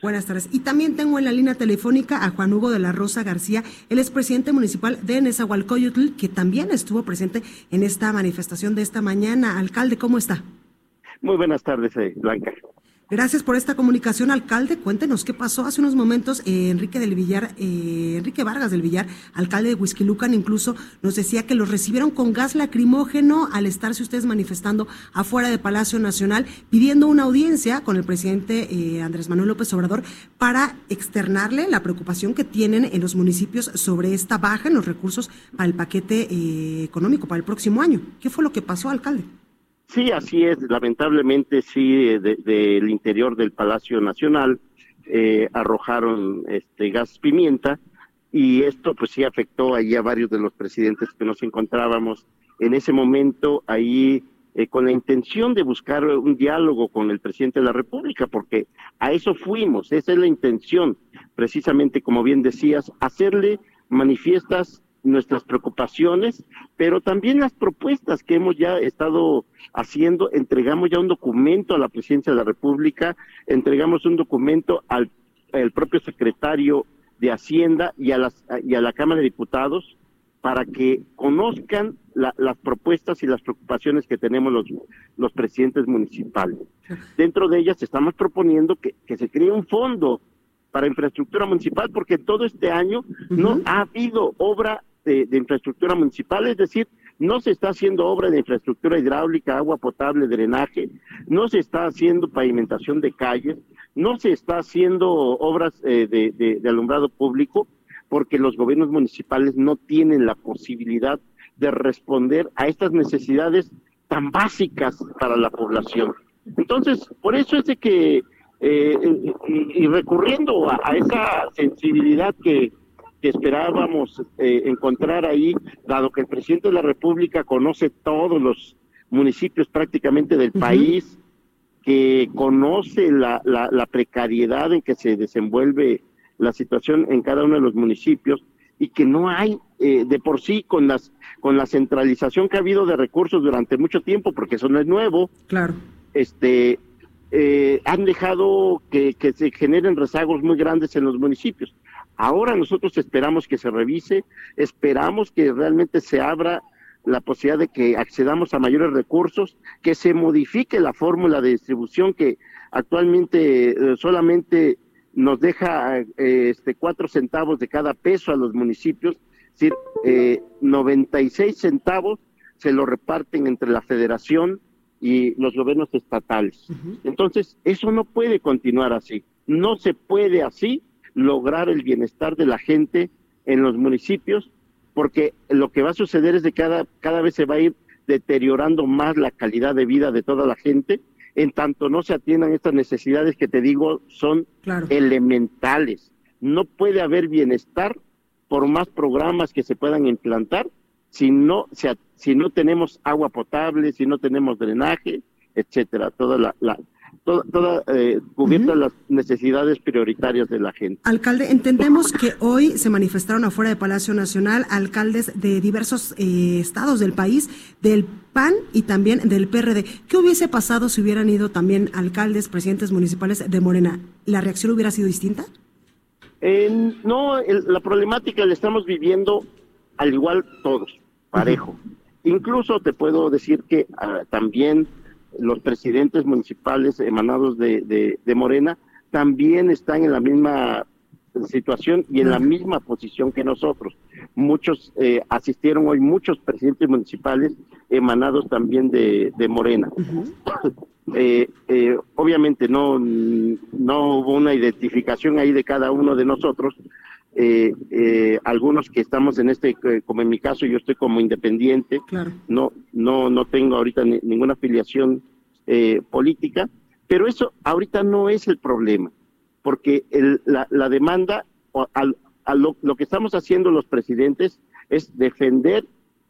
Buenas tardes. Y también tengo en la línea telefónica a Juan Hugo de la Rosa García, el es presidente municipal de Nezahualcóyotl, que también estuvo presente en esta manifestación de esta mañana. Alcalde, ¿cómo está? Muy buenas tardes, eh, Blanca. Gracias por esta comunicación, alcalde. Cuéntenos qué pasó hace unos momentos. Eh, Enrique del Villar, eh, Enrique Vargas del Villar, alcalde de Huizquilucan, incluso nos decía que los recibieron con gas lacrimógeno al estarse ustedes manifestando afuera de Palacio Nacional, pidiendo una audiencia con el presidente eh, Andrés Manuel López Obrador para externarle la preocupación que tienen en los municipios sobre esta baja en los recursos para el paquete eh, económico para el próximo año. ¿Qué fue lo que pasó, alcalde? Sí, así es. Lamentablemente, sí, del de, interior del Palacio Nacional eh, arrojaron este gas pimienta y esto pues sí afectó ahí a varios de los presidentes que nos encontrábamos en ese momento ahí eh, con la intención de buscar un diálogo con el presidente de la República, porque a eso fuimos, esa es la intención, precisamente como bien decías, hacerle manifiestas nuestras preocupaciones, pero también las propuestas que hemos ya estado haciendo. Entregamos ya un documento a la presidencia de la República, entregamos un documento al, propio secretario de Hacienda y a, las, y a la Cámara de Diputados para que conozcan las propuestas y las preocupaciones que tenemos los, los presidentes municipales. Dentro de ellas estamos proponiendo que, que se cree un fondo para infraestructura municipal, porque todo este año no ha habido obra de, infraestructura municipal, es decir, no se está haciendo obra de infraestructura hidráulica, agua potable, drenaje, no se está haciendo pavimentación de calles, no se está haciendo obras eh, de, alumbrado público, porque los gobiernos municipales no tienen la posibilidad de responder a estas necesidades tan básicas para la población. Entonces, por eso es de que, eh, y, recurriendo a, esa sensibilidad que, que esperábamos eh, encontrar ahí, dado que el presidente de la República conoce todos los municipios prácticamente del país, que conoce la, la, precariedad en que se desenvuelve la situación en cada uno de los municipios y que no hay eh, de por sí con las con la centralización que ha habido de recursos durante mucho tiempo, porque eso no es nuevo. Claro. Este eh, han dejado que, que se generen rezagos muy grandes en los municipios. Ahora nosotros esperamos que se revise, esperamos que realmente se abra la posibilidad de que accedamos a mayores recursos, que se modifique la fórmula de distribución que actualmente eh, solamente nos deja eh, este cuatro centavos de cada peso a los municipios, es decir, eh, 96 centavos se lo reparten entre la federación y los gobiernos estatales. Entonces, eso no puede continuar así. No se puede así lograr el bienestar de la gente en los municipios, porque lo que va a suceder es que cada, cada vez se va a ir deteriorando más la calidad de vida de toda la gente, en tanto no se atiendan estas necesidades que te digo son elementales. No puede haber bienestar por más programas que se puedan implantar si no, si no tenemos agua potable, si no tenemos drenaje, etcétera. Toda la, la toda, eh, cubiertas las necesidades prioritarias de la gente. Alcalde, entendemos que hoy se manifestaron afuera de Palacio Nacional alcaldes de diversos eh, estados del país, del PAN y también del PRD. ¿Qué hubiese pasado si hubieran ido también alcaldes, presidentes municipales de Morena? ¿La reacción hubiera sido distinta? no, la problemática la estamos viviendo al igual todos, parejo. Incluso te puedo decir que ah, también los presidentes municipales emanados de, de, Morena también están en la misma situación y en la misma posición que nosotros. Muchos eh, asistieron hoy, muchos presidentes municipales emanados también de, de Morena. Eh, eh, obviamente no, no hubo una identificación ahí de cada uno de nosotros. Algunos que estamos en este, como en mi caso, yo estoy como independiente, no, no, no tengo ahorita ninguna afiliación política, Pero eso ahorita no es el problema, porque la, demanda, a, lo, lo que estamos haciendo los presidentes es defender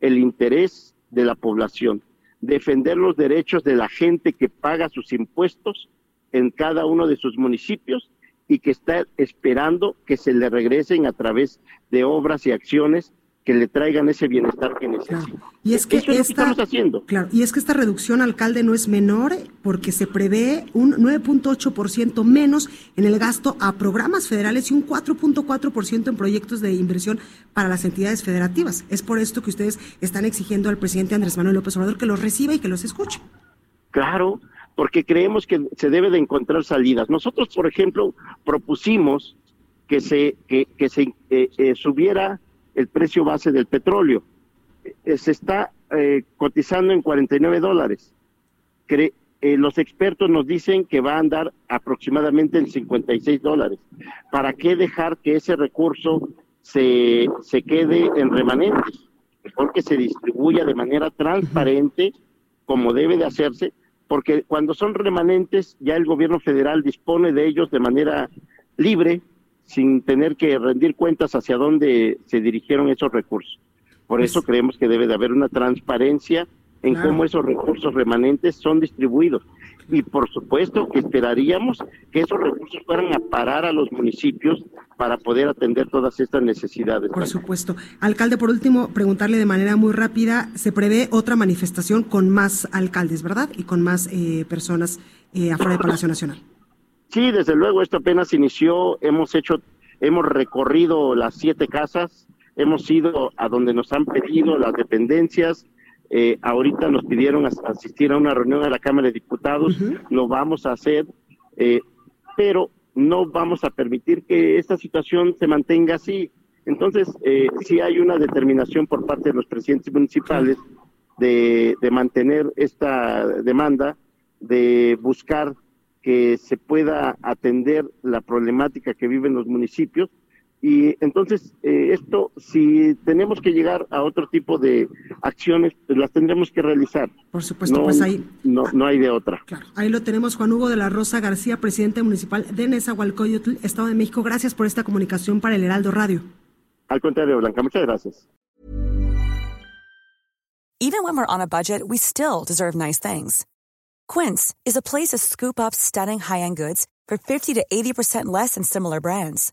el interés de la población, defender los derechos de la gente que paga sus impuestos en cada uno de sus municipios y que está esperando que se le regresen a través de obras y acciones que le traigan ese bienestar que necesita. Y es que, esta, estamos haciendo. Claro, y es que esta reducción, alcalde, no es menor porque se prevé un 9.8% menos en el gasto a programas federales y un 4.4% en proyectos de inversión para las entidades federativas. Es por esto que ustedes están exigiendo al presidente Andrés Manuel López Obrador que los reciba y que los escuche. Claro, porque creemos que se debe de encontrar salidas. Nosotros, por ejemplo, propusimos que se, que, que se eh, eh, subiera el precio base del petróleo. Eh, se está cotizando en 49 dólares. los expertos nos dicen que va a andar aproximadamente en 56 dólares. ¿Para qué dejar que ese recurso se, se quede en remanentes? Mejor que se distribuya de manera transparente, como debe de hacerse, porque cuando son remanentes ya el gobierno federal dispone de ellos de manera libre, sin tener que rendir cuentas hacia dónde se dirigieron esos recursos. Por eso pues creemos que debe de haber una transparencia en cómo esos recursos remanentes son distribuidos. Y por supuesto que esperaríamos que esos recursos fueran a parar a los municipios para poder atender todas estas necesidades. Por supuesto. Alcalde, por último, preguntarle de manera muy rápida, se prevé otra manifestación con más alcaldes, ¿verdad? Y con más eh, personas eh, afuera del Palacio Nacional. Sí, desde luego, esto apenas inició, hemos hecho, hemos recorrido las siete casas, hemos ido a donde nos han pedido las dependencias, eh, ahorita nos pidieron asistir a una reunión de la Cámara de Diputados, lo vamos a hacer, eh, pero no vamos a permitir que esta situación se mantenga así. Entonces, eh, sí hay una determinación por parte de los presidentes municipales de, de mantener esta demanda, de buscar que se pueda atender la problemática que viven los municipios. Y entonces, eh, esto, si tenemos que llegar a otro tipo de acciones, pues las tendremos que realizar. Por supuesto, pues ahí. No, no hay de otra. Claro, ahí lo tenemos, Juan Hugo de la Rosa García, presidente municipal de Nezahualcóyotl, Estado de México. Gracias por esta comunicación para el Heraldo Radio. Al contrario, Blanca, muchas gracias. Even when we're on a budget, we still deserve nice things. Quince is a place to scoop up stunning high-end goods for 50 to 80% less than similar brands.